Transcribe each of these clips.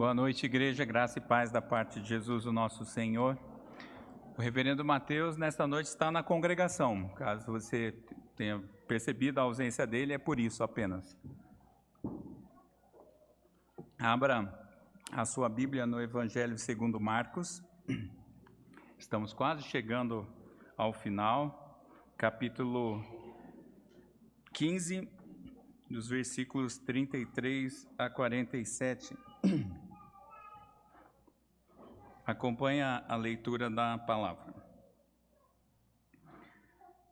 Boa noite, igreja, graça e paz da parte de Jesus, o nosso Senhor. O reverendo Mateus, nesta noite, está na congregação. Caso você tenha percebido a ausência dele, é por isso apenas. Abra a sua Bíblia no Evangelho segundo Marcos. Estamos quase chegando ao final, capítulo 15, dos versículos 33 a 47. Acompanha a leitura da palavra.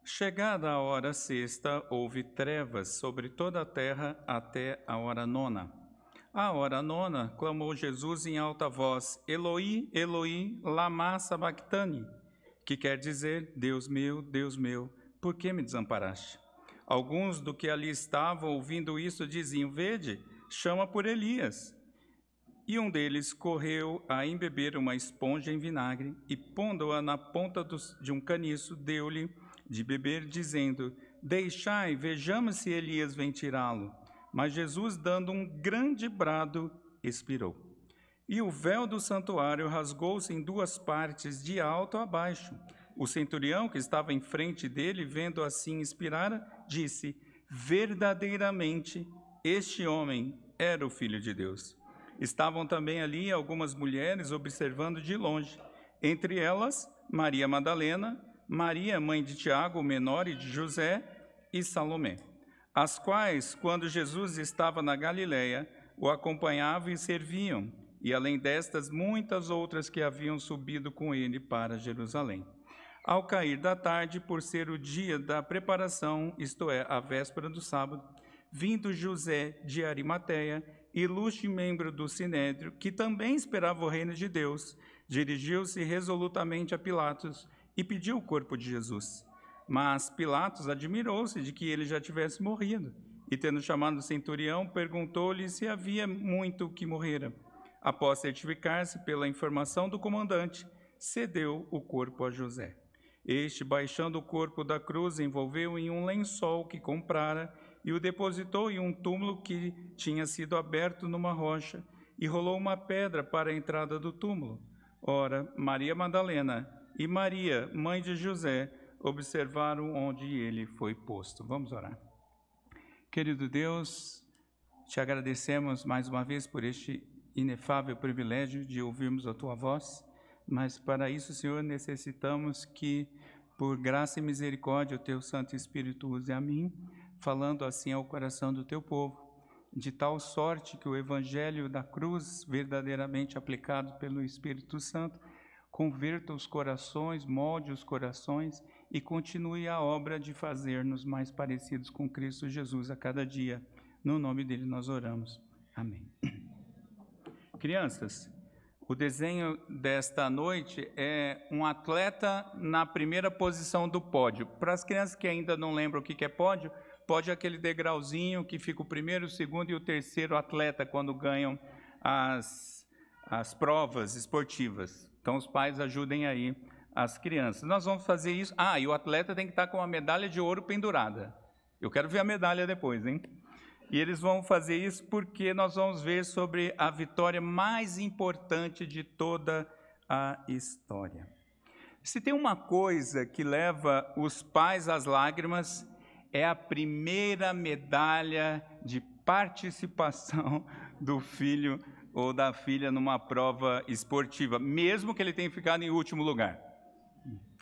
Chegada a hora sexta, houve trevas sobre toda a terra até a hora nona. À hora nona, clamou Jesus em alta voz: Eloi, Eloi, lama sabachthani, que quer dizer: Deus meu, Deus meu, por que me desamparaste? Alguns do que ali estavam ouvindo isso diziam: Vede, chama por Elias. E um deles correu a embeber uma esponja em vinagre e, pondo-a na ponta de um caniço, deu-lhe de beber, dizendo: Deixai, vejamos se Elias vem tirá-lo. Mas Jesus, dando um grande brado, expirou. E o véu do santuário rasgou-se em duas partes, de alto a baixo. O centurião que estava em frente dele, vendo assim expirar, disse: Verdadeiramente, este homem era o filho de Deus. Estavam também ali algumas mulheres observando de longe, entre elas Maria Madalena, Maria, mãe de Tiago, o menor, e de José, e Salomé, as quais, quando Jesus estava na Galiléia, o acompanhavam e serviam, e além destas, muitas outras que haviam subido com ele para Jerusalém. Ao cair da tarde, por ser o dia da preparação, isto é, a véspera do sábado, vindo José de Arimateia, ilustre membro do Sinédrio, que também esperava o reino de Deus, dirigiu-se resolutamente a Pilatos e pediu o corpo de Jesus. Mas Pilatos admirou-se de que ele já tivesse morrido, e tendo chamado o centurião, perguntou-lhe se havia muito que morrera. Após certificar-se pela informação do comandante, cedeu o corpo a José. Este, baixando o corpo da cruz, envolveu em um lençol que comprara e o depositou em um túmulo que tinha sido aberto numa rocha e rolou uma pedra para a entrada do túmulo. Ora, Maria Madalena e Maria, mãe de José, observaram onde ele foi posto. Vamos orar. Querido Deus, te agradecemos mais uma vez por este inefável privilégio de ouvirmos a tua voz mas para isso, Senhor, necessitamos que, por graça e misericórdia, o teu Santo Espírito use a mim, falando assim ao coração do teu povo, de tal sorte que o Evangelho da cruz, verdadeiramente aplicado pelo Espírito Santo, converta os corações, molde os corações e continue a obra de fazer-nos mais parecidos com Cristo Jesus a cada dia. No nome dele nós oramos. Amém. Crianças, o desenho desta noite é um atleta na primeira posição do pódio. Para as crianças que ainda não lembram o que é pódio, é aquele degrauzinho que fica o primeiro, o segundo e o terceiro atleta quando ganham as, as provas esportivas. Então, os pais ajudem aí as crianças. Nós vamos fazer isso. Ah, e o atleta tem que estar com uma medalha de ouro pendurada. Eu quero ver a medalha depois, hein? E eles vão fazer isso porque nós vamos ver sobre a vitória mais importante de toda a história. Se tem uma coisa que leva os pais às lágrimas, é a primeira medalha de participação do filho ou da filha numa prova esportiva, mesmo que ele tenha ficado em último lugar.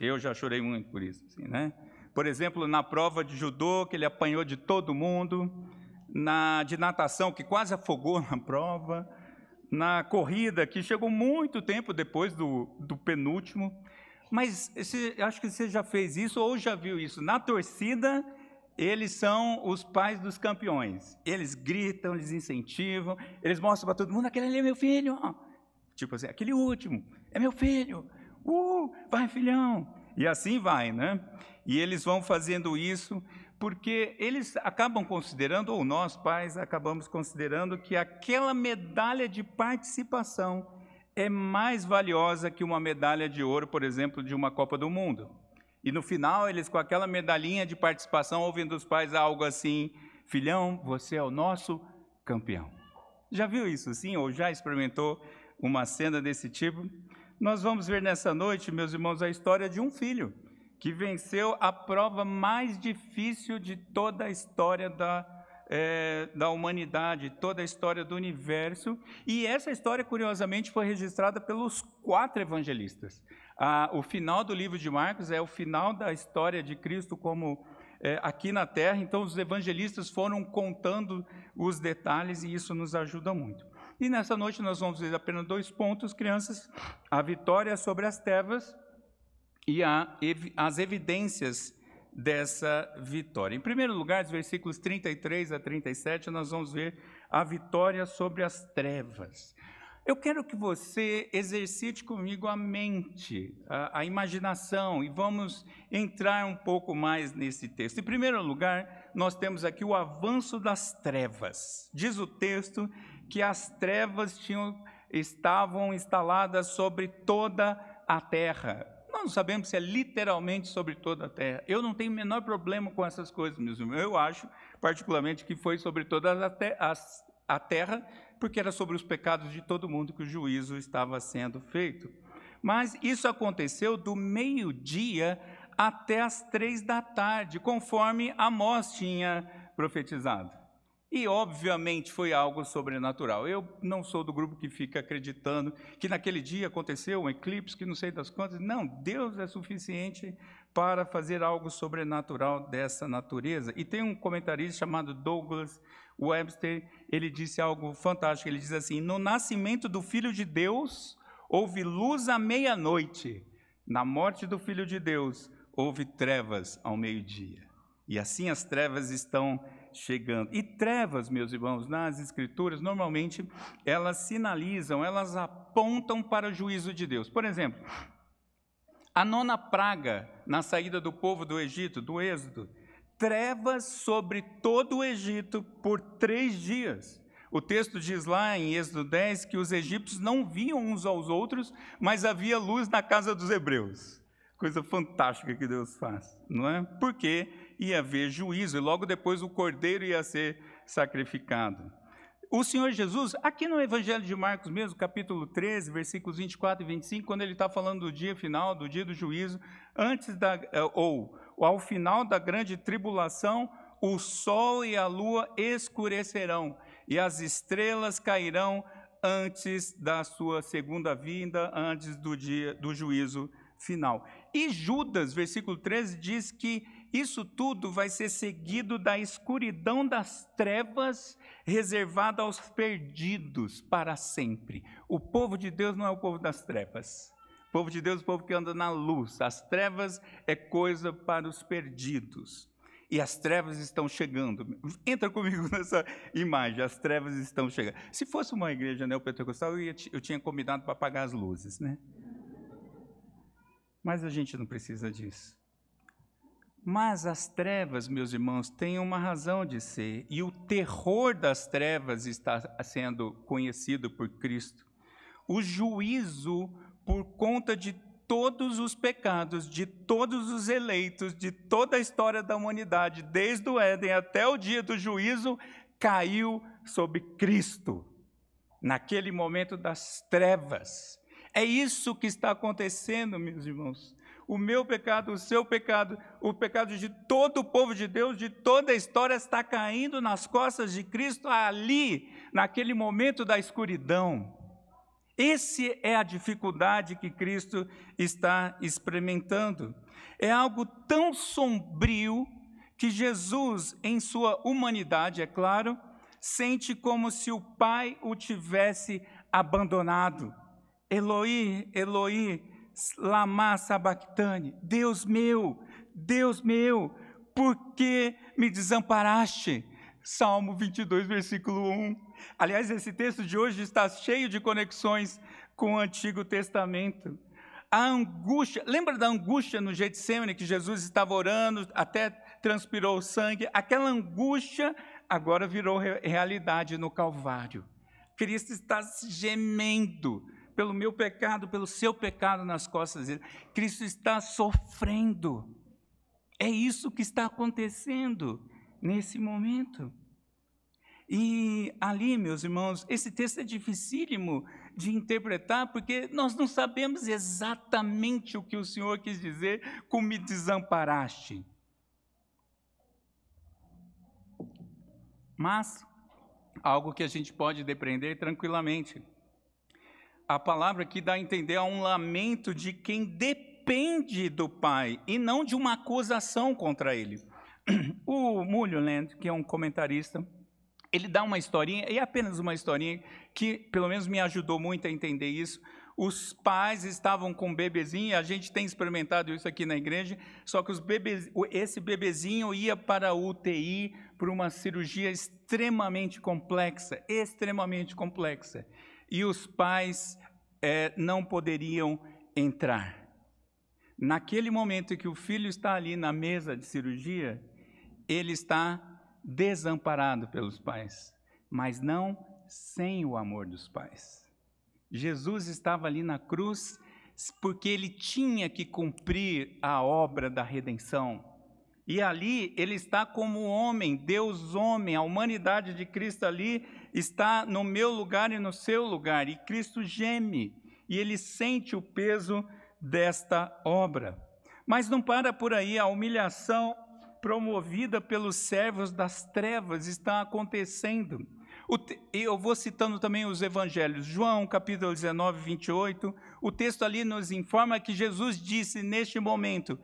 Eu já chorei muito por isso, assim, né? Por exemplo, na prova de judô, que ele apanhou de todo mundo, na de natação, que quase afogou na prova, na corrida, que chegou muito tempo depois do, do penúltimo. Mas esse, acho que você já fez isso ou já viu isso. Na torcida, eles são os pais dos campeões. Eles gritam, eles incentivam, eles mostram para todo mundo: aquele ali é meu filho. Tipo assim, aquele último, é meu filho. Uh, vai, filhão. E assim vai, né? E eles vão fazendo isso porque eles acabam considerando, ou nós pais acabamos considerando, que aquela medalha de participação é mais valiosa que uma medalha de ouro, por exemplo, de uma Copa do Mundo. E no final, eles com aquela medalhinha de participação, ouvem dos pais algo assim: Filhão, você é o nosso campeão. Já viu isso sim? Ou já experimentou uma cena desse tipo? Nós vamos ver nessa noite, meus irmãos, a história de um filho que venceu a prova mais difícil de toda a história da, é, da humanidade, toda a história do universo. E essa história, curiosamente, foi registrada pelos quatro evangelistas. Ah, o final do livro de Marcos é o final da história de Cristo como é, aqui na Terra. Então, os evangelistas foram contando os detalhes e isso nos ajuda muito. E nessa noite nós vamos ver apenas dois pontos, crianças: a vitória sobre as trevas e a, as evidências dessa vitória. Em primeiro lugar, dos versículos 33 a 37, nós vamos ver a vitória sobre as trevas. Eu quero que você exercite comigo a mente, a, a, imaginação, e vamos entrar um pouco mais nesse texto. Em primeiro lugar, nós temos aqui o avanço das trevas. Diz o texto que as trevas tinham, estavam instaladas sobre toda a terra. Nós não sabemos se é literalmente sobre toda a terra. Eu não tenho o menor problema com essas coisas, meus irmãos. Eu acho, particularmente, que foi sobre toda a terra, porque era sobre os pecados de todo mundo que o juízo estava sendo feito. Mas isso aconteceu do meio-dia até as três da tarde, conforme Amós tinha profetizado. E, obviamente, foi algo sobrenatural. Eu não sou do grupo que fica acreditando que naquele dia aconteceu um eclipse, que não sei das quantas. Não, Deus é suficiente para fazer algo sobrenatural dessa natureza. E tem um comentarista chamado Douglas Webster, ele disse algo fantástico. Ele diz assim: No nascimento do Filho de Deus, houve luz à meia-noite. Na morte do Filho de Deus, houve trevas ao meio-dia. E assim as trevas estão chegando. E trevas, meus irmãos, nas Escrituras, normalmente elas sinalizam, elas apontam para o juízo de Deus. Por exemplo, a nona praga na saída do povo do Egito, do Êxodo, trevas sobre todo o Egito por três dias. O texto diz lá em Êxodo 10 que os egípcios não viam uns aos outros, mas havia luz na casa dos hebreus. Coisa fantástica que Deus faz, não é? Porque ia haver juízo e logo depois o cordeiro ia ser sacrificado. O Senhor Jesus, aqui no Evangelho de Marcos mesmo, capítulo 13, versículos 24 e 25, quando ele está falando do dia final, do dia do juízo, antes da, eh, ou ao final da grande tribulação, o sol e a lua escurecerão e as estrelas cairão antes da sua segunda vinda, antes do dia do juízo final. E Judas, versículo 13, diz que isso tudo vai ser seguido da escuridão das trevas reservada aos perdidos para sempre. O povo de Deus não é o povo das trevas. Povo de Deus o povo que anda na luz. As trevas é coisa para os perdidos. E as trevas estão chegando. Entra comigo nessa imagem, as trevas estão chegando. Se fosse uma igreja neopentecostal, eu, ia, eu tinha combinado para apagar as luzes, né? Mas a gente não precisa disso. Mas as trevas, meus irmãos, têm uma razão de ser, e o terror das trevas está sendo conhecido por Cristo. O juízo por conta de todos os pecados, de todos os eleitos, de toda a história da humanidade, desde o Éden até o dia do juízo, caiu sobre Cristo, naquele momento das trevas. É isso que está acontecendo, meus irmãos. O meu pecado, o seu pecado, o pecado de todo o povo de Deus, de toda a história, está caindo nas costas de Cristo ali, naquele momento da escuridão. Esse é a dificuldade que Cristo está experimentando. É algo tão sombrio que Jesus, em sua humanidade, é claro, sente como se o Pai o tivesse abandonado. Eloi, Eloi, lama sabachthani, Deus meu, Deus meu, por que me desamparaste? Salmo 22, versículo 1. Aliás, esse texto de hoje está cheio de conexões com o Antigo Testamento. A angústia, lembra da angústia no Getsemane que Jesus estava orando, até transpirou sangue? Aquela angústia agora virou realidade no Calvário. Cristo está gemendo, pelo meu pecado, pelo seu pecado nas costas dele. Cristo está sofrendo. É isso que está acontecendo nesse momento. E ali, meus irmãos, esse texto é dificílimo de interpretar, porque nós não sabemos exatamente o que o Senhor quis dizer com me desamparaste. Mas, algo que a gente pode depreender tranquilamente. A palavra aqui dá a entender a um lamento de quem depende do Pai e não de uma acusação contra ele. O Mulholland, que é um comentarista, ele dá uma historinha, e é apenas uma historinha, que pelo menos me ajudou muito a entender isso. Os pais estavam com um bebezinho, a gente tem experimentado isso aqui na igreja, só que os bebês, esse bebezinho ia para a UTI por uma cirurgia extremamente complexa, extremamente complexa. E os pais é, não poderiam entrar. Naquele momento que o filho está ali na mesa de cirurgia, ele está desamparado pelos pais, mas não sem o amor dos pais. Jesus estava ali na cruz porque ele tinha que cumprir a obra da redenção. E ali ele está como homem, Deus homem, a humanidade de Cristo ali está no meu lugar e no seu lugar, e Cristo geme, e ele sente o peso desta obra. Mas não para por aí, a humilhação promovida pelos servos das trevas está acontecendo. Eu vou citando também os evangelhos. João, capítulo 19, 28. O texto ali nos informa que Jesus disse neste momento: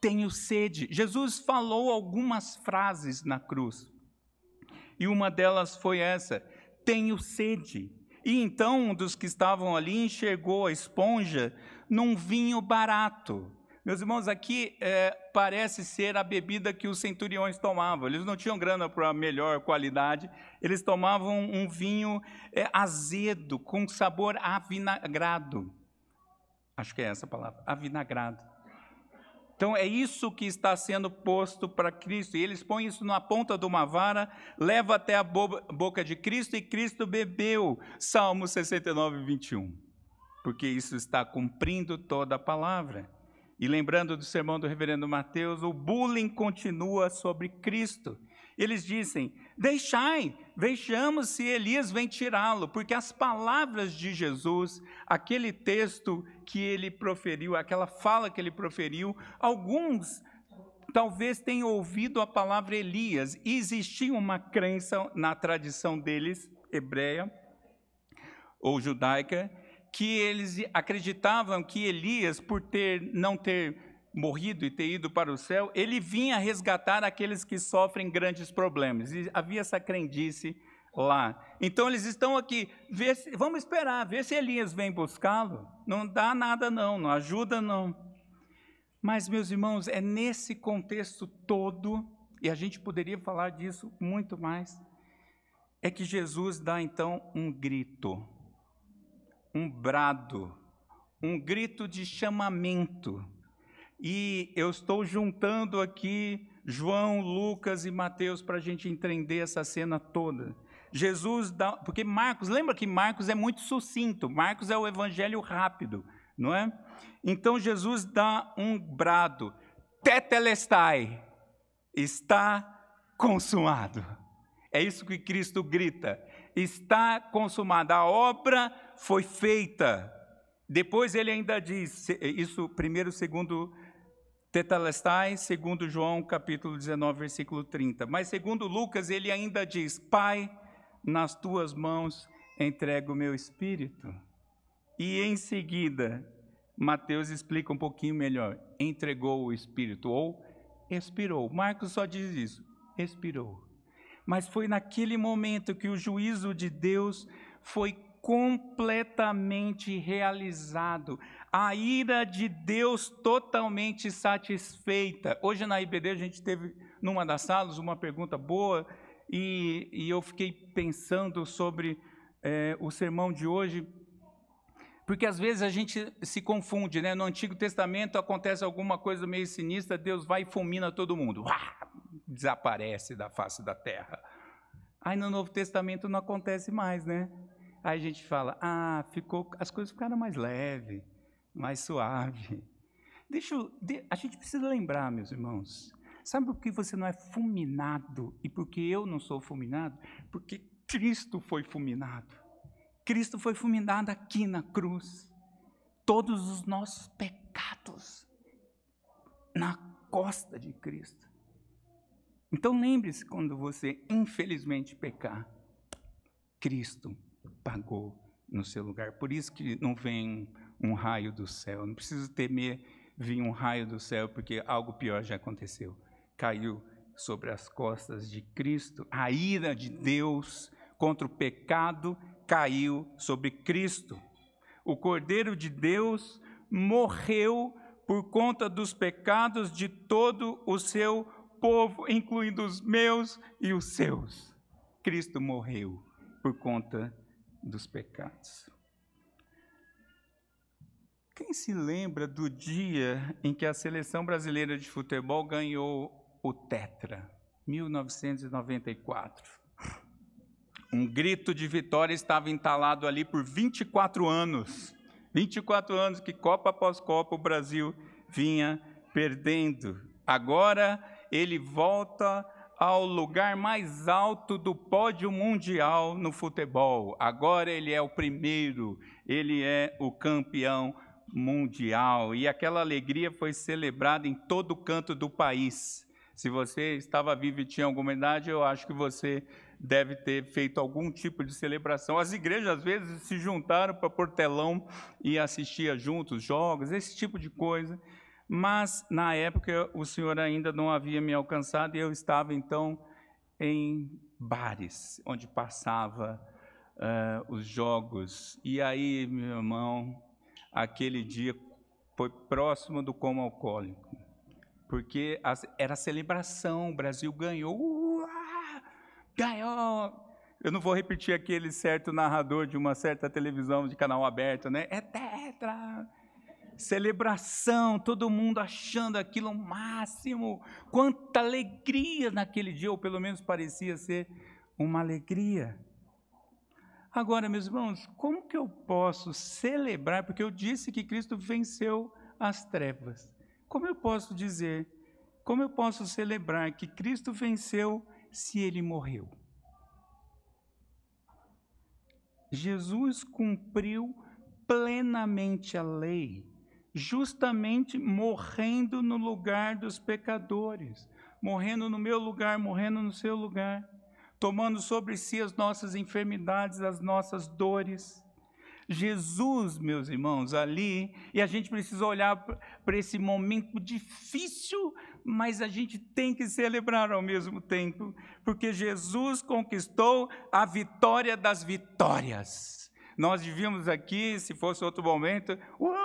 Tenho sede. Jesus falou algumas frases na cruz. E uma delas foi essa: Tenho sede. E então um dos que estavam ali enxergou a esponja num vinho barato meus irmãos, aqui é, parece ser a bebida que os centuriões tomavam. Eles não tinham grana para melhor qualidade, eles tomavam um vinho é, azedo, com sabor avinagrado. Acho que é essa a palavra, avinagrado. Então é isso que está sendo posto para Cristo. E eles põem isso na ponta de uma vara, leva até a boca de Cristo e Cristo bebeu. Salmo 69, 21. Porque isso está cumprindo toda a palavra. E lembrando do sermão do reverendo Mateus, o bullying continua sobre Cristo. Eles dizem: Deixai, vejamos se Elias vem tirá-lo, porque as palavras de Jesus, aquele texto que ele proferiu, aquela fala que ele proferiu, alguns talvez tenham ouvido a palavra Elias. E existia uma crença na tradição deles, hebreia ou judaica, que eles acreditavam que Elias, por ter não ter morrido e ter ido para o céu, ele vinha resgatar aqueles que sofrem grandes problemas. E havia essa crendice lá. Então eles estão aqui, se, vamos esperar, ver se Elias vem buscá-lo. Não dá nada não, não ajuda não. Mas meus irmãos, é nesse contexto todo, e a gente poderia falar disso muito mais, é que Jesus dá então um grito um brado, um grito de chamamento. E eu estou juntando aqui João, Lucas e Mateus para a gente entender essa cena toda. Jesus dá. Porque Marcos, lembra que Marcos é muito sucinto, Marcos é o evangelho rápido, não é? Então Jesus dá um brado: Tetelestai, está consumado. É isso que Cristo grita: está consumada. A obra foi feita. Depois ele ainda diz, isso primeiro, segundo Tetalestai, segundo João, capítulo 19, versículo 30. Mas segundo Lucas, ele ainda diz, Pai, nas tuas mãos entrego o meu espírito. E em seguida, Mateus explica um pouquinho melhor, entregou o espírito, ou expirou. Marcos só diz isso, expirou. Mas foi naquele momento que o juízo de Deus foi completamente realizado, a ira de Deus totalmente satisfeita. Hoje na IBD a gente teve, numa das salas, uma pergunta boa, e, e eu fiquei pensando sobre é, o sermão de hoje, porque às vezes a gente se confunde, né? No Antigo Testamento acontece alguma coisa meio sinistra, Deus vai e fulmina todo mundo, Uá! desaparece da face da terra. Aí no Novo Testamento não acontece mais, né? Aí a gente fala, ah, ficou, as coisas ficaram mais leve, mais suave. Deixa a gente precisa lembrar, meus irmãos, Sabe por que você não é fulminado e por que eu não sou fulminado? Porque Cristo foi fulminado. Cristo foi fulminado aqui na cruz. Todos os nossos pecados na costa de Cristo. Então lembre-se quando você infelizmente pecar, Cristo pagou no seu lugar. Por isso que não vem um raio do céu. Não precisa temer vir um raio do céu, porque algo pior já aconteceu. Caiu sobre as costas de Cristo. A ira de Deus contra o pecado caiu sobre Cristo. O Cordeiro de Deus morreu por conta dos pecados de todo o seu povo, incluindo os meus e os seus. Cristo morreu por conta dos pecados. Quem se lembra do dia em que a seleção brasileira de futebol ganhou o Tetra? 1994. Um grito de vitória estava entalado ali por 24 anos. 24 anos que Copa após Copa o Brasil vinha perdendo. Agora ele volta ao lugar mais alto do pódio mundial no futebol. Agora ele é o primeiro, ele é o campeão mundial. E aquela alegria foi celebrada em todo canto do país. Se você estava vivo e tinha alguma idade, eu acho que você deve ter feito algum tipo de celebração. As igrejas, às vezes, se juntaram para portelão e assistia juntos jogos, esse tipo de coisa mas na época o Senhor ainda não havia me alcançado e eu estava então em bares, onde passava uh, os jogos. E aí, meu irmão, aquele dia foi próximo do coma alcoólico, porque era celebração, o Brasil ganhou, uá, ganhou. Eu não vou repetir aquele certo narrador de uma certa televisão de canal aberto, né? É tetra, celebração, todo mundo achando aquilo máximo. Quanta alegria naquele dia, ou pelo menos parecia ser uma alegria. Agora, meus irmãos, como que eu posso celebrar? Porque eu disse que Cristo venceu as trevas. Como eu posso dizer, como eu posso celebrar que Cristo venceu se ele morreu? Jesus cumpriu plenamente a lei justamente morrendo no lugar dos pecadores, morrendo no meu lugar, morrendo no seu lugar, tomando sobre si as nossas enfermidades, as nossas dores. Jesus, meus irmãos, ali, e a gente precisa olhar para esse momento difícil, mas a gente tem que celebrar ao mesmo tempo, porque Jesus conquistou a vitória das vitórias. Nós devíamos aqui, se fosse outro momento, uh,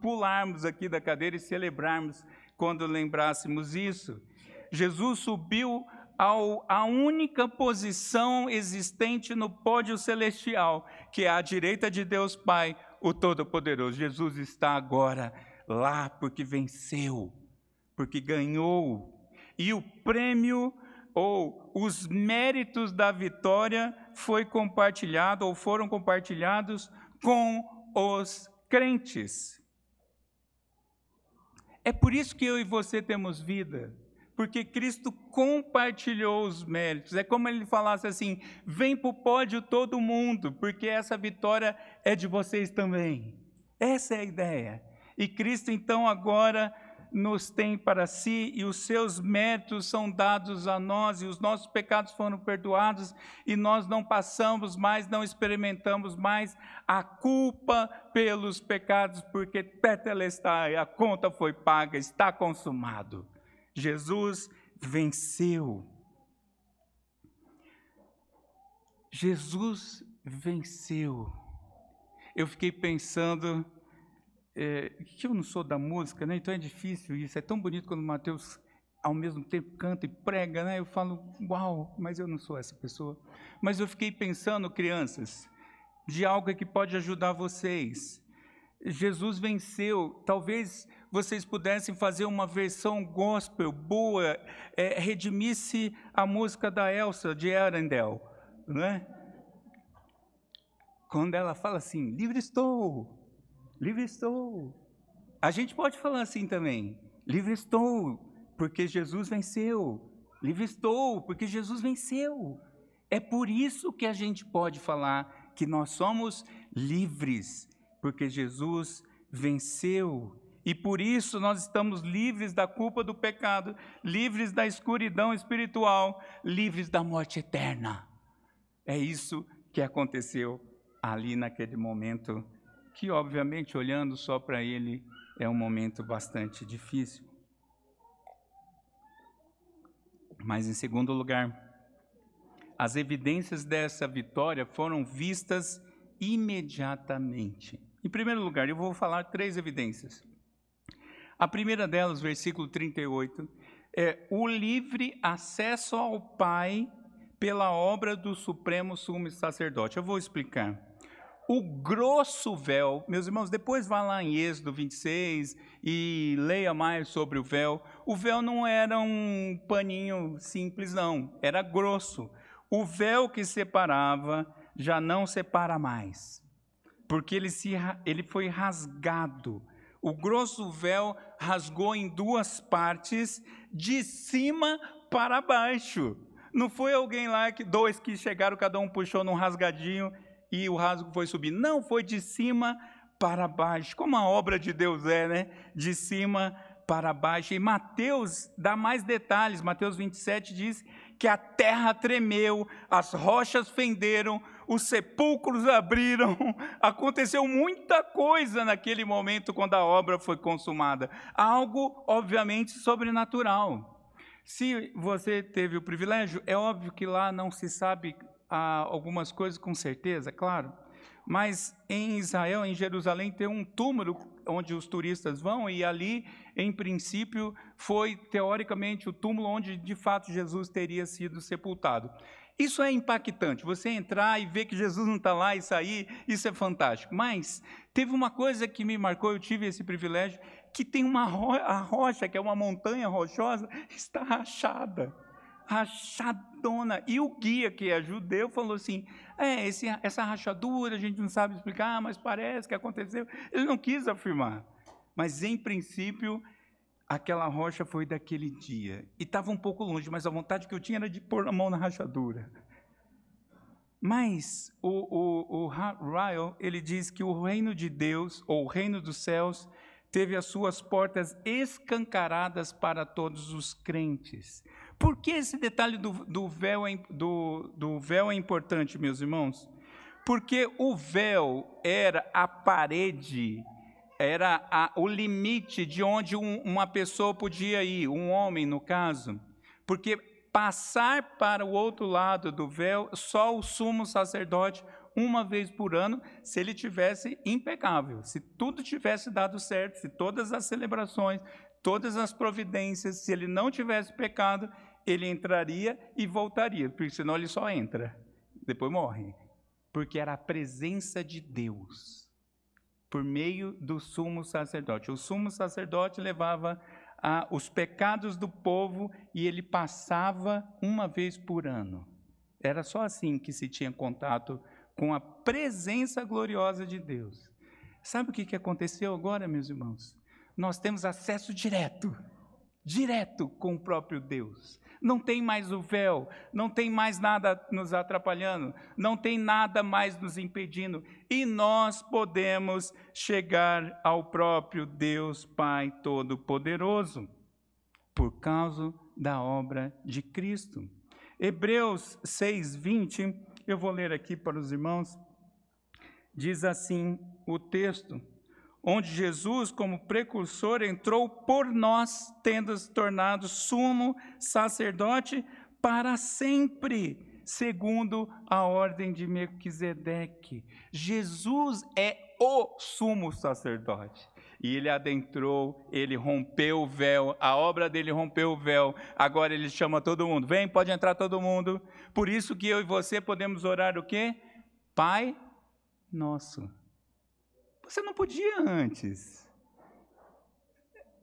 pularmos aqui da cadeira e celebrarmos quando lembrássemos isso. Jesus subiu ao, a única posição existente no pódio celestial, que é à direita de Deus Pai, o Todo-Poderoso. Jesus está agora lá porque venceu, porque ganhou. E o prêmio ou os méritos da vitória foi compartilhado ou foram compartilhados com os crentes. É por isso que eu e você temos vida, porque Cristo compartilhou os méritos. É como ele falasse assim: vem para o pódio todo mundo, porque essa vitória é de vocês também. Essa é a ideia. E Cristo, então, agora nos tem para si e os seus méritos são dados a nós e os nossos pecados foram perdoados e nós não passamos mais, não experimentamos mais a culpa pelos pecados, porque tetelestai, a conta foi paga, está consumado. Jesus venceu. Jesus venceu. Eu fiquei pensando é, que eu não sou da música, né? então é difícil isso. É tão bonito quando o Mateus, ao mesmo tempo, canta e prega. Né? Eu falo, uau, mas eu não sou essa pessoa. Mas eu fiquei pensando, crianças, de algo que pode ajudar vocês. Jesus venceu, talvez vocês pudessem fazer uma versão gospel boa, é, redimisse a música da Elsa de Arendelle, não é? Quando ela fala assim, livre estou, livre estou. A gente pode falar assim também, livre estou, porque Jesus venceu. Livre estou, porque Jesus venceu. É por isso que a gente pode falar que nós somos livres, porque Jesus venceu. E por isso nós estamos livres da culpa do pecado, livres da escuridão espiritual, livres da morte eterna. É isso que aconteceu ali naquele momento, que obviamente olhando só para ele é um momento bastante difícil. Mas em segundo lugar, as evidências dessa vitória foram vistas imediatamente. Em primeiro lugar, eu vou falar três evidências. A primeira delas, versículo 38, é o livre acesso ao Pai pela obra do Supremo Sumo Sacerdote. Eu vou explicar. O grosso véu, meus irmãos, depois vá lá em Êxodo 26 e leia mais sobre o véu. O véu não era um paninho simples, não, era grosso. O véu que separava já não separa mais, porque ele, se, ele foi rasgado. O grosso véu rasgou em duas partes, de cima para baixo. Não foi alguém lá, que dois que chegaram, cada um puxou num rasgadinho e o rasgo foi subir. Não, foi de cima para baixo, como a obra de Deus é, né? De cima para baixo. E Mateus dá mais detalhes. Mateus 27 diz que a terra tremeu, as rochas fenderam, os sepulcros abriram. Aconteceu muita coisa naquele momento quando a obra foi consumada. Algo, obviamente, sobrenatural. Se você teve o privilégio, é óbvio que lá não se sabe ah, algumas coisas com certeza, claro. Mas em Israel, em Jerusalém, tem um túmulo onde os turistas vão, e ali, em princípio, foi teoricamente o túmulo onde de fato Jesus teria sido sepultado. Isso é impactante, você entrar e ver que Jesus não está lá e sair, isso é fantástico. Mas teve uma coisa que me marcou, eu tive esse privilégio, que tem uma ro a rocha, que é uma montanha rochosa, está rachada rachadona. E o guia, que é judeu, falou assim: é, esse, essa rachadura a gente não sabe explicar, mas parece que aconteceu. Ele não quis afirmar. Mas, em princípio, aquela rocha foi daquele dia. E estava um pouco longe, mas a vontade que eu tinha era de pôr a mão na rachadura. Mas o, o, o Ryle, ele diz que o reino de Deus, ou o reino dos céus, teve as suas portas escancaradas para todos os crentes. Por que esse detalhe do, do, véu, é, do, do véu é importante, meus irmãos? Porque o véu era a parede, era a, o limite de onde um, uma pessoa podia ir, um homem no caso. Porque passar para o outro lado do véu, só o sumo sacerdote, uma vez por ano, se ele tivesse impecável, se tudo tivesse dado certo, se todas as celebrações, todas as providências, se ele não tivesse pecado, ele entraria e voltaria, porque senão ele só entra, depois morre. Porque era a presença de Deus, por meio do sumo sacerdote. O sumo sacerdote levava a, os pecados do povo e ele passava uma vez por ano. Era só assim que se tinha contato com a presença gloriosa de Deus. Sabe o que aconteceu agora, meus irmãos? Nós temos acesso direto, direto com o próprio Deus. Não tem mais o véu, não tem mais nada nos atrapalhando, não tem nada mais nos impedindo, e nós podemos chegar ao próprio Deus Pai Todo-Poderoso, por causa da obra de Cristo. Hebreus 6:20, eu vou ler aqui para os irmãos. Diz assim o texto: onde Jesus, como precursor, entrou por nós, tendo se tornado sumo sacerdote para sempre, segundo a ordem de Melquisedeque. Jesus é o sumo sacerdote. E ele adentrou, ele rompeu o véu, a obra dele rompeu o véu. Agora ele chama todo mundo. Vem, pode entrar todo mundo. Por isso que eu e você podemos orar o quê? Pai nosso você não podia antes.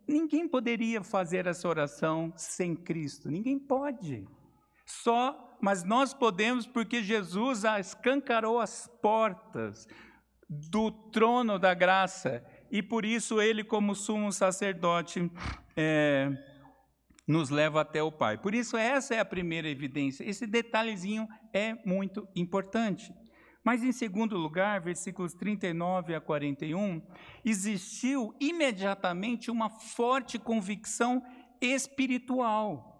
Ninguém poderia fazer essa oração sem Cristo. Ninguém pode. Só, mas nós podemos porque Jesus escancarou as portas do trono da graça e por isso ele, como sumo sacerdote, é, nos leva até o Pai. Por isso, essa é a primeira evidência. Esse detalhezinho é muito importante. Mas, em segundo lugar, versículos 39 a 41, existiu imediatamente uma forte convicção espiritual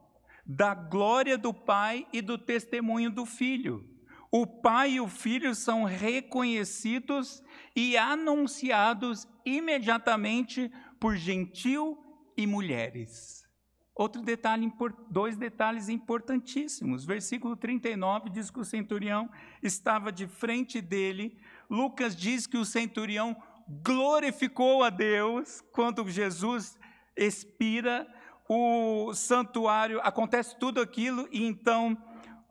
da glória do Pai e do testemunho do Filho. O Pai e o Filho são reconhecidos e anunciados imediatamente por gentil e mulheres. Outro detalhe, dois detalhes importantíssimos. Versículo 39 diz que o centurião estava de frente dele. Lucas diz que o centurião glorificou a Deus quando Jesus expira. O santuário, acontece tudo aquilo, e então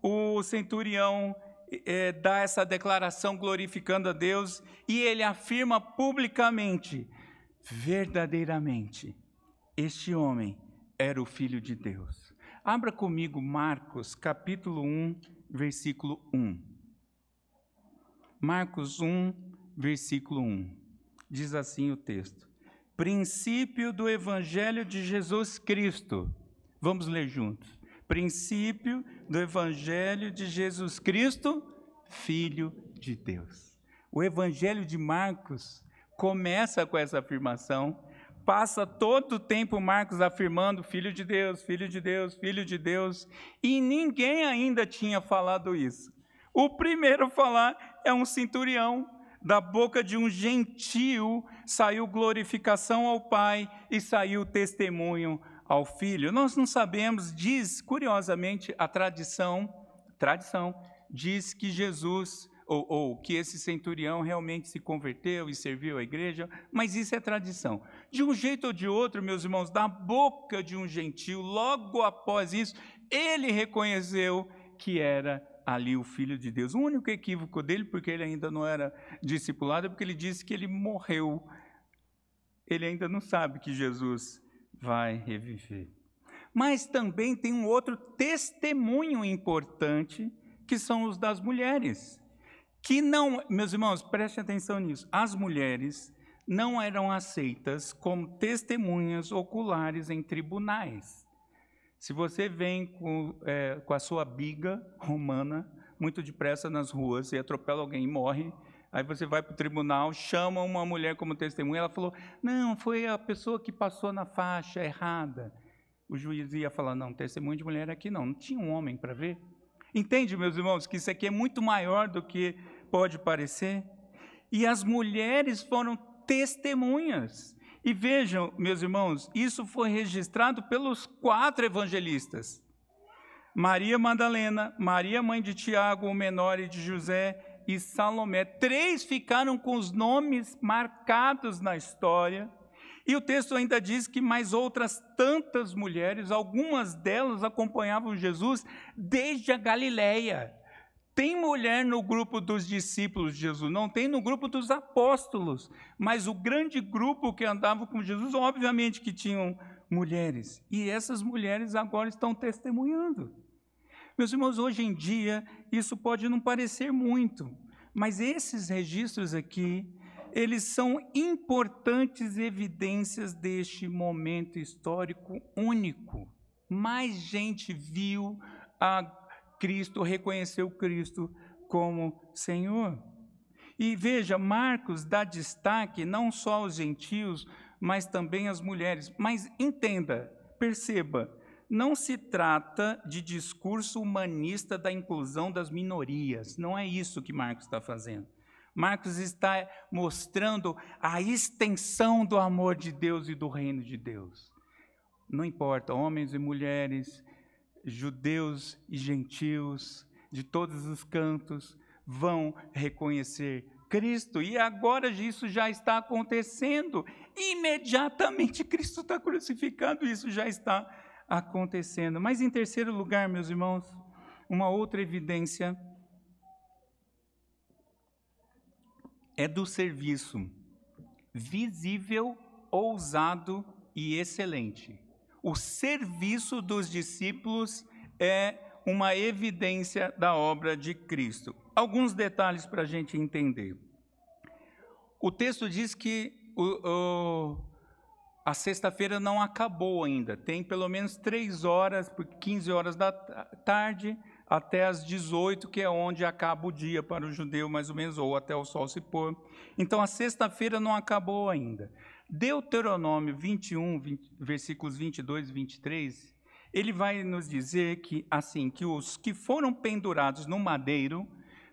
o centurião é, dá essa declaração glorificando a Deus e ele afirma publicamente: verdadeiramente, este homem era o Filho de Deus. Abra comigo Marcos, capítulo 1, versículo 1. Marcos 1, versículo 1. Diz assim o texto: Princípio do Evangelho de Jesus Cristo. Vamos ler juntos. Princípio do Evangelho de Jesus Cristo, Filho de Deus. O Evangelho de Marcos começa com essa afirmação passa todo o tempo Marcos afirmando filho de Deus, filho de Deus, filho de Deus, e ninguém ainda tinha falado isso. O primeiro a falar é um centurião, da boca de um gentio saiu glorificação ao Pai e saiu testemunho ao Filho. Nós não sabemos, diz curiosamente a tradição, tradição diz que Jesus ou, ou, que esse centurião realmente se converteu e serviu à igreja, mas isso é tradição. De um jeito ou de outro, meus irmãos, da boca de um gentil, logo após isso, ele reconheceu que era ali o Filho de Deus. O único equívoco dele, porque ele ainda não era discipulado, é porque ele disse que ele morreu. Ele ainda não sabe que Jesus vai reviver. Mas também tem um outro testemunho importante, que são os das mulheres que não, meus irmãos, prestem atenção nisso. As mulheres não eram aceitas como testemunhas oculares em tribunais. Se você vem com, é, com a sua biga romana muito depressa nas ruas e atropela alguém e morre, aí você vai para o tribunal, chama uma mulher como testemunha, ela falou: não, foi a pessoa que passou na faixa errada. O juiz ia falar: não, testemunho de mulher aqui não, não tinha um homem para ver. Entende, meus irmãos, que isso aqui é muito maior do que pode parecer? E as mulheres foram testemunhas. E vejam, meus irmãos, isso foi registrado pelos quatro evangelistas: Maria Madalena, Maria, mãe de Tiago, o menor, e de José, e Salomé. Três ficaram com os nomes marcados na história e o texto ainda diz que mais outras tantas mulheres, algumas delas acompanhavam Jesus desde a Galileia. Tem mulher no grupo dos discípulos de Jesus, não tem no grupo dos apóstolos, mas o grande grupo que andava com Jesus, obviamente que tinham mulheres. E essas mulheres agora estão testemunhando. Meus irmãos, hoje em dia, isso pode não parecer muito, mas esses registros aqui eles são importantes evidências deste momento histórico único. Mais gente viu a Cristo, reconheceu Cristo como Senhor. E veja, Marcos dá destaque não só aos gentios, mas também às mulheres. Mas entenda, perceba, não se trata de discurso humanista da inclusão das minorias. Não é isso que Marcos está fazendo. Marcos está mostrando a extensão do amor de Deus e do reino de Deus. Não importa, homens e mulheres, judeus e gentios, de todos os cantos, vão reconhecer Cristo. E agora isso já está acontecendo. Imediatamente Cristo está crucificado, isso já está acontecendo. Mas em terceiro lugar, meus irmãos, uma outra evidência é do serviço visível, ousado e excelente. O serviço dos discípulos é uma evidência da obra de Cristo. Alguns detalhes para a gente entender. O texto diz que o, o, a sexta-feira não acabou ainda. Tem pelo menos três horas, por 15 horas da tarde, até as 18, que é onde acaba o dia para o judeu, mais ou menos, ou até o sol se pôr. Então a sexta-feira não acabou ainda. Deuteronômio 21, 20, versículos 22 e 23, ele vai nos dizer que assim, que os que foram pendurados no madeiro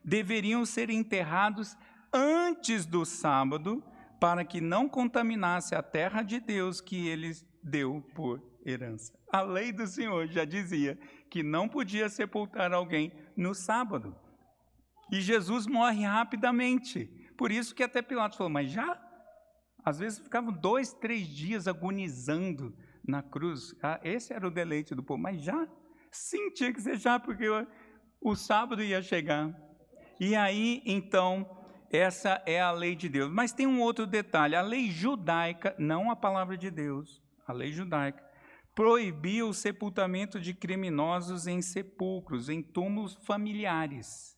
deveriam ser enterrados antes do sábado, para que não contaminasse a terra de Deus que ele deu por herança. A lei do Senhor já dizia que não podia sepultar alguém no sábado. E Jesus morre rapidamente. Por isso que até Pilatos falou, mas já? Às vezes ficavam dois, três dias agonizando na cruz. Ah, esse era o deleite do povo. Mas já? Sim, tinha que ser já, porque o sábado ia chegar. E aí, então, essa é a lei de Deus. Mas tem um outro detalhe: a lei judaica, não a palavra de Deus, a lei judaica, proibia o sepultamento de criminosos em sepulcros, em túmulos familiares.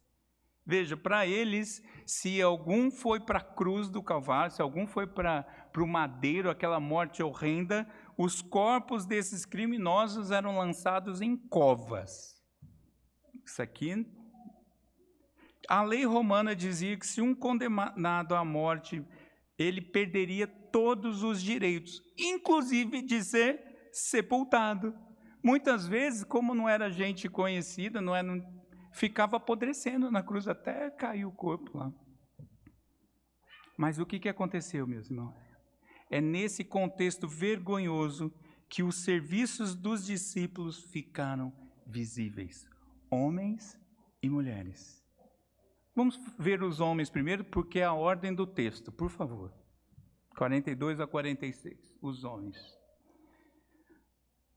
Veja, para eles, se algum foi para a cruz do Calvário, se algum foi para o madeiro, aquela morte horrenda, os corpos desses criminosos eram lançados em covas. Isso aqui a lei romana dizia que se um condenado à morte, ele perderia todos os direitos, inclusive de ser sepultado. Muitas vezes, como não era gente conhecida, não era, ficava apodrecendo na cruz até cair o corpo lá. Mas o que, que aconteceu, meus irmãos? É nesse contexto vergonhoso que os serviços dos discípulos ficaram visíveis, homens e mulheres. Vamos ver os homens primeiro, porque é a ordem do texto, por favor. 42 a 46, os homens.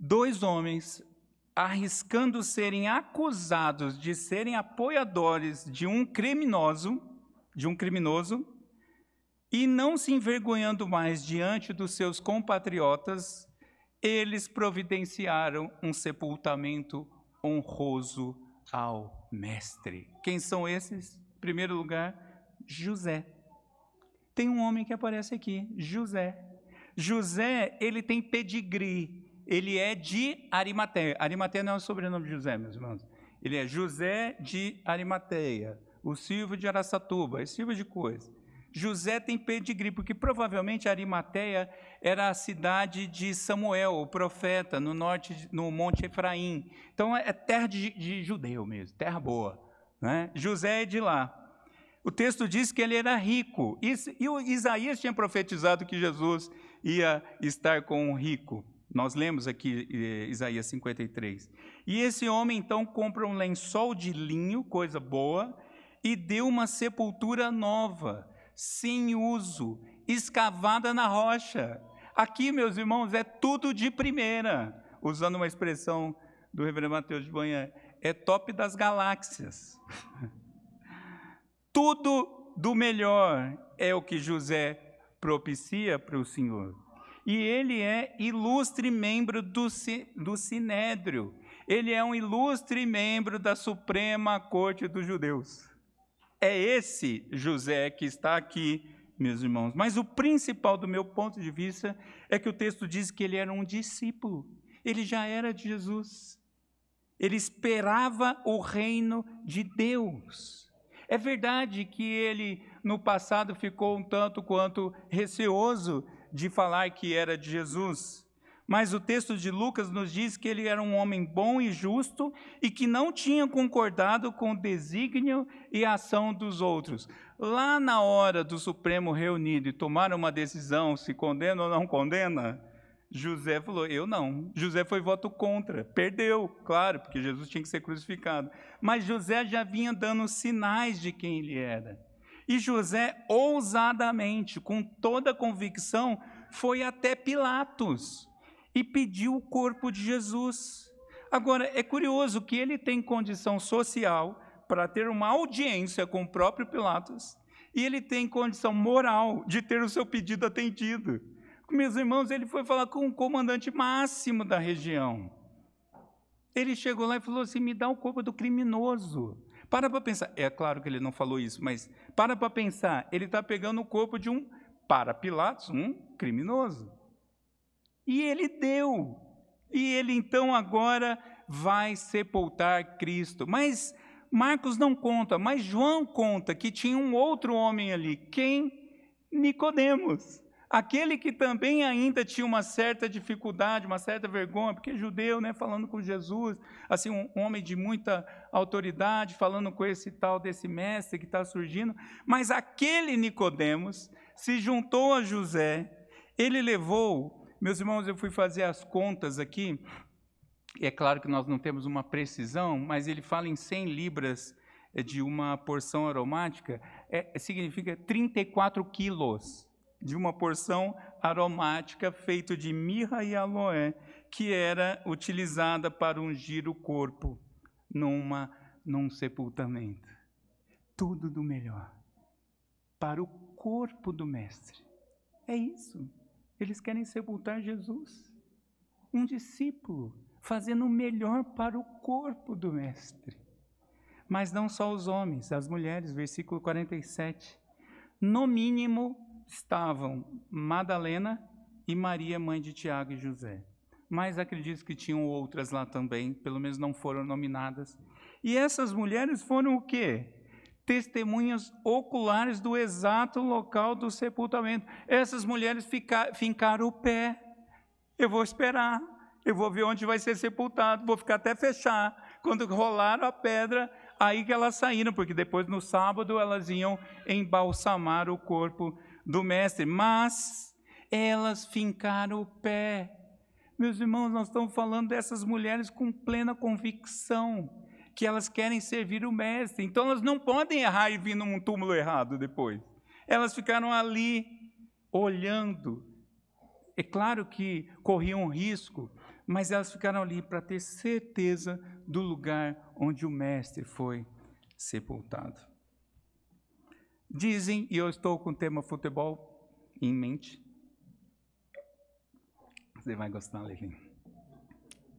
Dois homens, arriscando serem acusados de serem apoiadores de um criminoso, de um criminoso, e não se envergonhando mais diante dos seus compatriotas, eles providenciaram um sepultamento honroso ao mestre. Quem são esses? primeiro lugar, José. Tem um homem que aparece aqui, José. José, ele tem pedigree, ele é de Arimateia. Arimateia não é o sobrenome de José, meus irmãos. Ele é José de Arimateia, o Silvio de Araçatuba, esse tipo de coisa. José tem pedigree, porque provavelmente Arimateia era a cidade de Samuel, o profeta, no norte, no Monte Efraim. Então é terra de, de judeu mesmo, terra boa. Né? José é de lá. O texto diz que ele era rico. E, e Isaías tinha profetizado que Jesus ia estar com um rico. Nós lemos aqui eh, Isaías 53. E esse homem então compra um lençol de linho, coisa boa, e deu uma sepultura nova, sem uso, escavada na rocha. Aqui, meus irmãos, é tudo de primeira. Usando uma expressão do reverendo Mateus de Banha, é top das galáxias. Tudo do melhor é o que José propicia para o Senhor. E ele é ilustre membro do, do Sinédrio. Ele é um ilustre membro da Suprema Corte dos Judeus. É esse José que está aqui, meus irmãos. Mas o principal do meu ponto de vista é que o texto diz que ele era um discípulo. Ele já era de Jesus. Ele esperava o reino de Deus. É verdade que ele, no passado, ficou um tanto quanto receoso de falar que era de Jesus, mas o texto de Lucas nos diz que ele era um homem bom e justo e que não tinha concordado com o desígnio e a ação dos outros. Lá na hora do Supremo reunido e tomar uma decisão se condena ou não condena, José falou: Eu não. José foi voto contra, perdeu, claro, porque Jesus tinha que ser crucificado. Mas José já vinha dando sinais de quem ele era. E José, ousadamente, com toda convicção, foi até Pilatos e pediu o corpo de Jesus. Agora, é curioso que ele tem condição social para ter uma audiência com o próprio Pilatos, e ele tem condição moral de ter o seu pedido atendido meus irmãos, ele foi falar com o comandante máximo da região. Ele chegou lá e falou assim: me dá o corpo do criminoso. Para para pensar. É claro que ele não falou isso, mas para para pensar. Ele está pegando o corpo de um, para Pilatos, um criminoso. E ele deu. E ele então agora vai sepultar Cristo. Mas Marcos não conta, mas João conta que tinha um outro homem ali. Quem? Nicodemos. Aquele que também ainda tinha uma certa dificuldade, uma certa vergonha, porque judeu, né, falando com Jesus, assim, um homem de muita autoridade, falando com esse tal desse mestre que está surgindo, mas aquele Nicodemos se juntou a José, ele levou, meus irmãos, eu fui fazer as contas aqui, é claro que nós não temos uma precisão, mas ele fala em 100 libras eh, de uma porção aromática, é, significa 34 quilos de uma porção aromática feita de mirra e aloé, que era utilizada para ungir o corpo numa, num sepultamento. Tudo do melhor para o corpo do Mestre. É isso. Eles querem sepultar Jesus, um discípulo, fazendo o melhor para o corpo do Mestre. Mas não só os homens, as mulheres, versículo 47. No mínimo, estavam Madalena e Maria, mãe de Tiago e José. Mas acredito que tinham outras lá também, pelo menos não foram nominadas. E essas mulheres foram o quê? Testemunhas oculares do exato local do sepultamento. Essas mulheres ficar, fincaram o pé. Eu vou esperar, eu vou ver onde vai ser sepultado, vou ficar até fechar. Quando rolaram a pedra, aí que elas saíram, porque depois no sábado elas iam embalsamar o corpo do Mestre, mas elas fincaram o pé. Meus irmãos, nós estamos falando dessas mulheres com plena convicção que elas querem servir o Mestre, então elas não podem errar e vir num túmulo errado depois. Elas ficaram ali olhando. É claro que corriam risco, mas elas ficaram ali para ter certeza do lugar onde o Mestre foi sepultado. Dizem, e eu estou com o tema futebol em mente. Você vai gostar, Levi.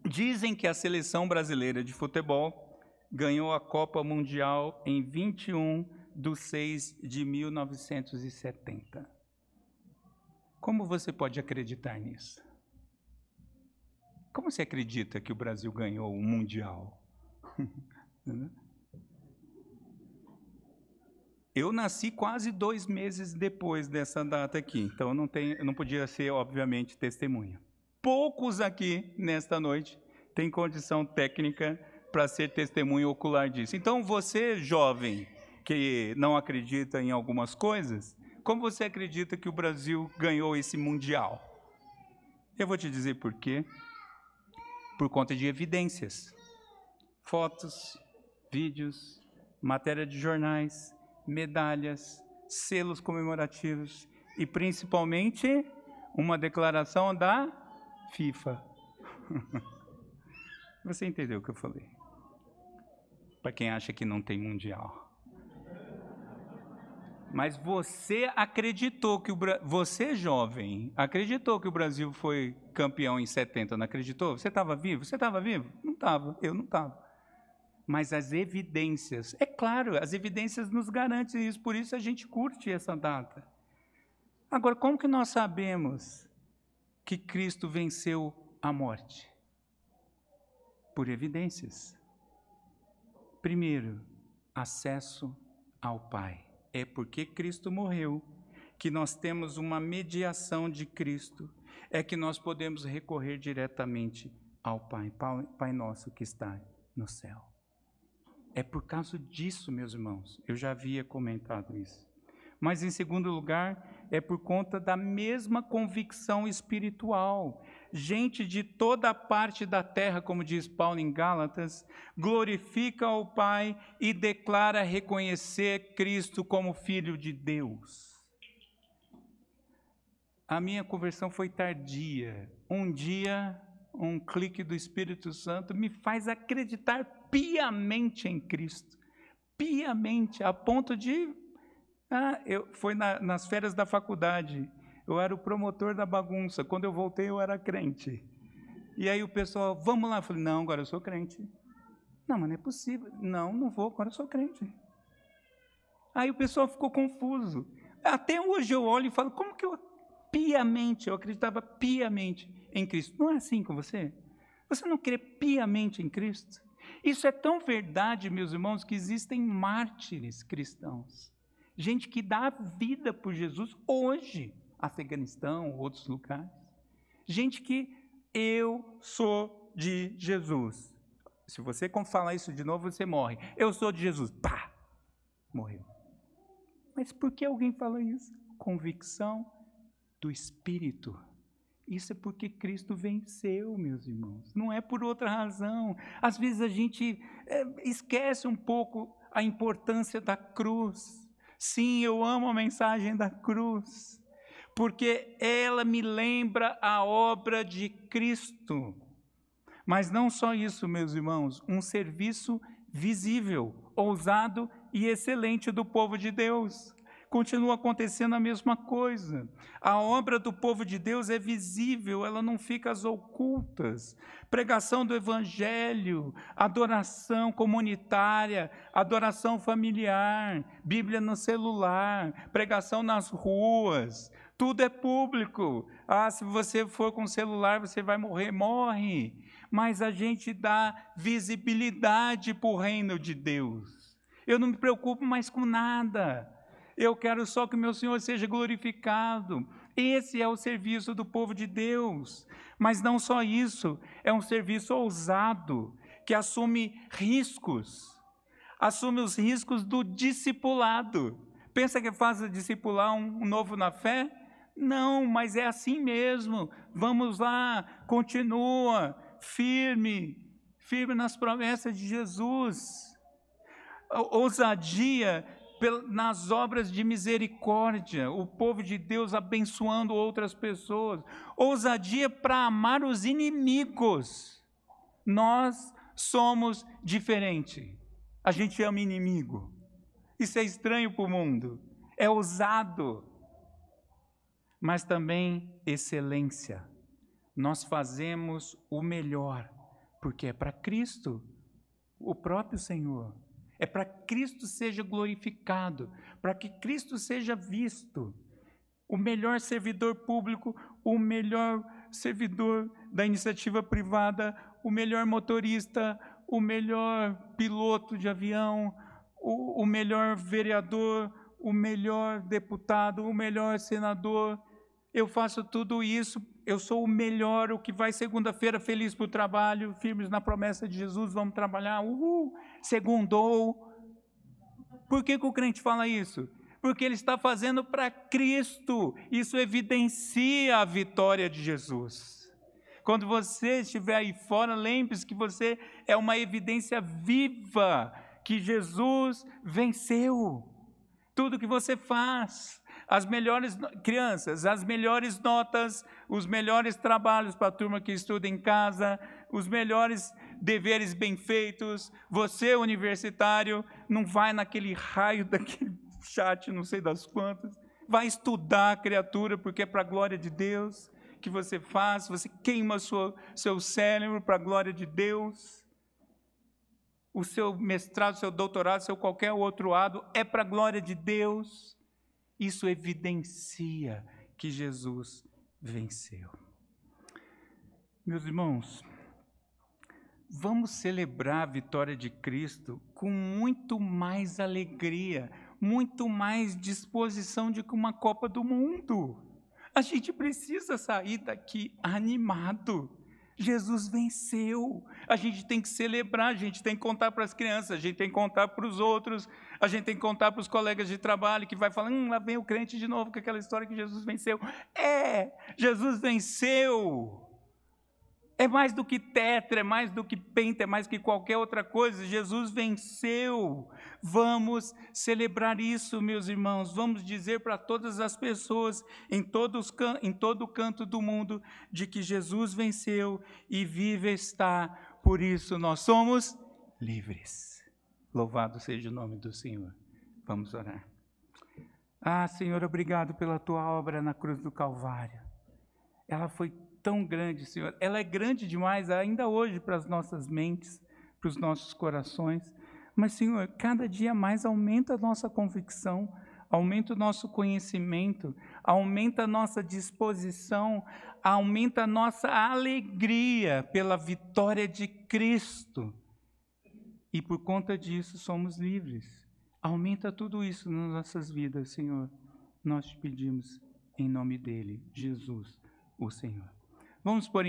Dizem que a seleção brasileira de futebol ganhou a Copa Mundial em 21 de 6 de 1970. Como você pode acreditar nisso? Como você acredita que o Brasil ganhou o Mundial? Eu nasci quase dois meses depois dessa data aqui, então não, eu não podia ser, obviamente, testemunha. Poucos aqui, nesta noite, têm condição técnica para ser testemunha ocular disso. Então, você, jovem, que não acredita em algumas coisas, como você acredita que o Brasil ganhou esse Mundial? Eu vou te dizer por quê. Por conta de evidências. Fotos, vídeos, matéria de jornais, medalhas, selos comemorativos e principalmente uma declaração da FIFA. Você entendeu o que eu falei? Para quem acha que não tem mundial. Mas você acreditou que o você jovem acreditou que o Brasil foi campeão em 70, não acreditou? Você estava vivo? Você estava vivo? Não estava. Eu não estava mas as evidências, é claro, as evidências nos garantem isso, por isso a gente curte essa data. Agora, como que nós sabemos que Cristo venceu a morte? Por evidências. Primeiro, acesso ao Pai. É porque Cristo morreu que nós temos uma mediação de Cristo, é que nós podemos recorrer diretamente ao Pai, Pai nosso que está no céu. É por causa disso, meus irmãos. Eu já havia comentado isso. Mas, em segundo lugar, é por conta da mesma convicção espiritual. Gente de toda parte da terra, como diz Paulo em Gálatas, glorifica ao Pai e declara reconhecer Cristo como Filho de Deus. A minha conversão foi tardia. Um dia, um clique do Espírito Santo me faz acreditar piamente em Cristo. Piamente, a ponto de. Ah, eu, foi na, nas férias da faculdade. Eu era o promotor da bagunça. Quando eu voltei, eu era crente. E aí o pessoal, vamos lá. Eu falei, não, agora eu sou crente. Não, mas não é possível. Não, não vou, agora eu sou crente. Aí o pessoal ficou confuso. Até hoje eu olho e falo, como que eu piamente, eu acreditava piamente. em Cristo. Não é assim com você? Você não crê piamente em Cristo? Isso é tão verdade, meus irmãos, que existem mártires cristãos. Gente que dá a vida por Jesus hoje, Afeganistão, outros lugares. Gente que eu sou de Jesus. Se você falar isso de novo, você morre. Eu sou de Jesus. Pá! Morreu. Mas por que alguém fala isso? Convicção do Espírito. Isso é porque Cristo venceu, meus irmãos. Não é por outra razão. Às vezes a gente é, esquece um pouco a importância da cruz. Sim, eu amo a mensagem da cruz, porque ela me lembra a obra de Cristo. Mas não só isso, meus irmãos, um serviço visível, ousado e excelente do povo de Deus continua acontecendo a mesma coisa. A obra do povo de Deus é visível, ela não fica às ocultas. Pregação do Evangelho, adoração comunitária, adoração familiar, Bíblia no celular, pregação nas ruas, tudo é público. Ah, se você for com celular, você vai morrer, morre. Mas a gente dá visibilidade para o reino de Deus. Eu não me preocupo mais com nada. Eu quero só que o meu Senhor seja glorificado. Esse é o serviço do povo de Deus. Mas não só isso, é um serviço ousado, que assume riscos. Assume os riscos do discipulado. Pensa que é fácil discipular um novo na fé? Não, mas é assim mesmo. Vamos lá, continua, firme, firme nas promessas de Jesus. Ousadia nas obras de misericórdia, o povo de Deus abençoando outras pessoas, ousadia para amar os inimigos. Nós somos diferentes. A gente ama inimigo. Isso é estranho para o mundo. É ousado. Mas também excelência. Nós fazemos o melhor, porque é para Cristo, o próprio Senhor é para Cristo seja glorificado, para que Cristo seja visto. O melhor servidor público, o melhor servidor da iniciativa privada, o melhor motorista, o melhor piloto de avião, o, o melhor vereador, o melhor deputado, o melhor senador. Eu faço tudo isso, eu sou o melhor, o que vai segunda-feira feliz para o trabalho, firmes na promessa de Jesus, vamos trabalhar, uhul segundou. Por que, que o crente fala isso? Porque ele está fazendo para Cristo. Isso evidencia a vitória de Jesus. Quando você estiver aí fora, lembre-se que você é uma evidência viva que Jesus venceu. Tudo que você faz, as melhores crianças, as melhores notas, os melhores trabalhos para a turma que estuda em casa, os melhores deveres bem feitos. Você, universitário, não vai naquele raio daquele chat, não sei das quantas. Vai estudar criatura, porque é para a glória de Deus que você faz. Você queima sua, seu cérebro para a glória de Deus. O seu mestrado, seu doutorado, seu qualquer outro lado é para a glória de Deus. Isso evidencia que Jesus venceu. Meus irmãos, vamos celebrar a vitória de Cristo com muito mais alegria, muito mais disposição de que uma Copa do Mundo. A gente precisa sair daqui animado. Jesus venceu. A gente tem que celebrar, a gente tem que contar para as crianças, a gente tem que contar para os outros, a gente tem que contar para os colegas de trabalho que vai falar, hum, lá vem o crente de novo com aquela história que Jesus venceu. É, Jesus venceu. É mais do que tetra, é mais do que penta, é mais do que qualquer outra coisa. Jesus venceu. Vamos celebrar isso, meus irmãos. Vamos dizer para todas as pessoas em, todos, em todo canto do mundo de que Jesus venceu e vive está. Por isso nós somos livres. Louvado seja o nome do Senhor. Vamos orar. Ah, Senhor, obrigado pela tua obra na cruz do Calvário. Ela foi tão grande, Senhor. Ela é grande demais ainda hoje para as nossas mentes, para os nossos corações. Mas, Senhor, cada dia mais aumenta a nossa convicção, aumenta o nosso conhecimento, aumenta a nossa disposição, aumenta a nossa alegria pela vitória de Cristo. E por conta disso somos livres. Aumenta tudo isso nas nossas vidas, Senhor. Nós te pedimos em nome dele, Jesus, o Senhor. Vamos por